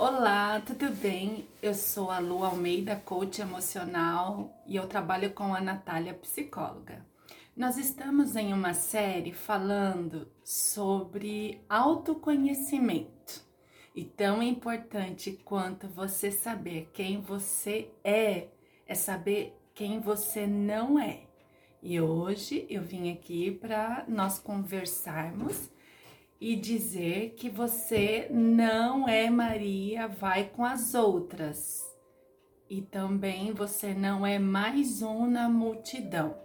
Olá, tudo bem? Eu sou a Lu Almeida, coach emocional, e eu trabalho com a Natália, psicóloga. Nós estamos em uma série falando sobre autoconhecimento. E tão importante quanto você saber quem você é, é saber quem você não é. E hoje eu vim aqui para nós conversarmos e dizer que você não é Maria, vai com as outras. E também você não é mais um na multidão.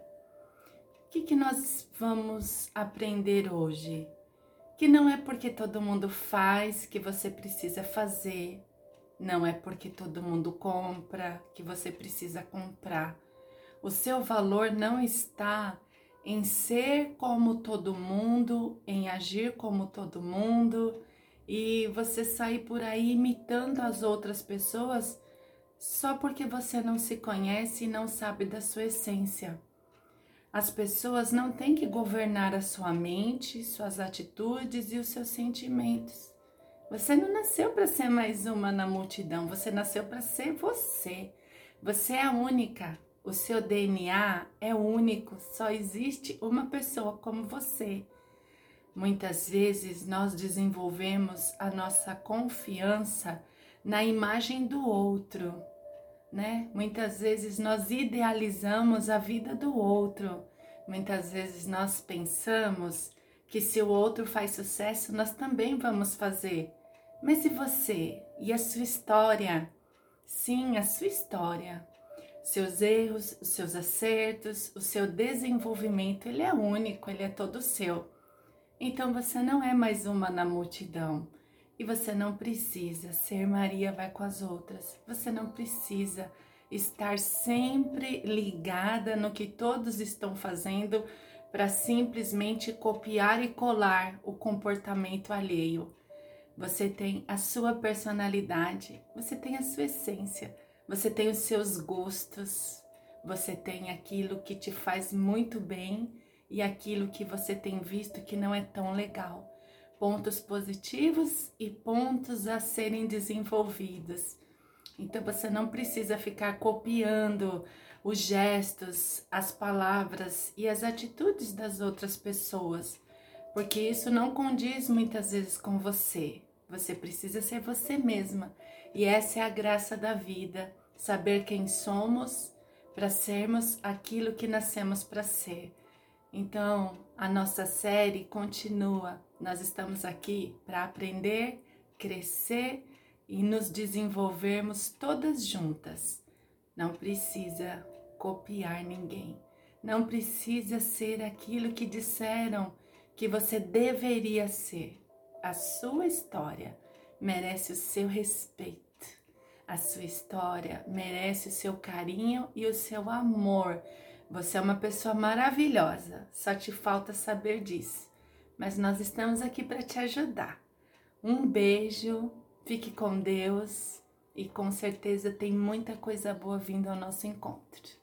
O que, que nós vamos aprender hoje? Que não é porque todo mundo faz que você precisa fazer, não é porque todo mundo compra que você precisa comprar. O seu valor não está em ser como todo mundo, em agir como todo mundo e você sair por aí imitando as outras pessoas só porque você não se conhece e não sabe da sua essência. As pessoas não têm que governar a sua mente, suas atitudes e os seus sentimentos. Você não nasceu para ser mais uma na multidão, você nasceu para ser você. Você é a única. O seu DNA é único, só existe uma pessoa como você. Muitas vezes nós desenvolvemos a nossa confiança na imagem do outro, né? Muitas vezes nós idealizamos a vida do outro. Muitas vezes nós pensamos que se o outro faz sucesso, nós também vamos fazer. Mas e você? E a sua história? Sim, a sua história seus erros, os seus acertos, o seu desenvolvimento, ele é único, ele é todo seu. Então você não é mais uma na multidão. E você não precisa ser Maria vai com as outras. Você não precisa estar sempre ligada no que todos estão fazendo para simplesmente copiar e colar o comportamento alheio. Você tem a sua personalidade, você tem a sua essência. Você tem os seus gostos, você tem aquilo que te faz muito bem e aquilo que você tem visto que não é tão legal. Pontos positivos e pontos a serem desenvolvidos. Então você não precisa ficar copiando os gestos, as palavras e as atitudes das outras pessoas, porque isso não condiz muitas vezes com você. Você precisa ser você mesma. E essa é a graça da vida, saber quem somos para sermos aquilo que nascemos para ser. Então, a nossa série continua. Nós estamos aqui para aprender, crescer e nos desenvolvermos todas juntas. Não precisa copiar ninguém. Não precisa ser aquilo que disseram que você deveria ser a sua história merece o seu respeito. A sua história merece o seu carinho e o seu amor. Você é uma pessoa maravilhosa, só te falta saber disso. Mas nós estamos aqui para te ajudar. Um beijo, fique com Deus e com certeza tem muita coisa boa vindo ao nosso encontro.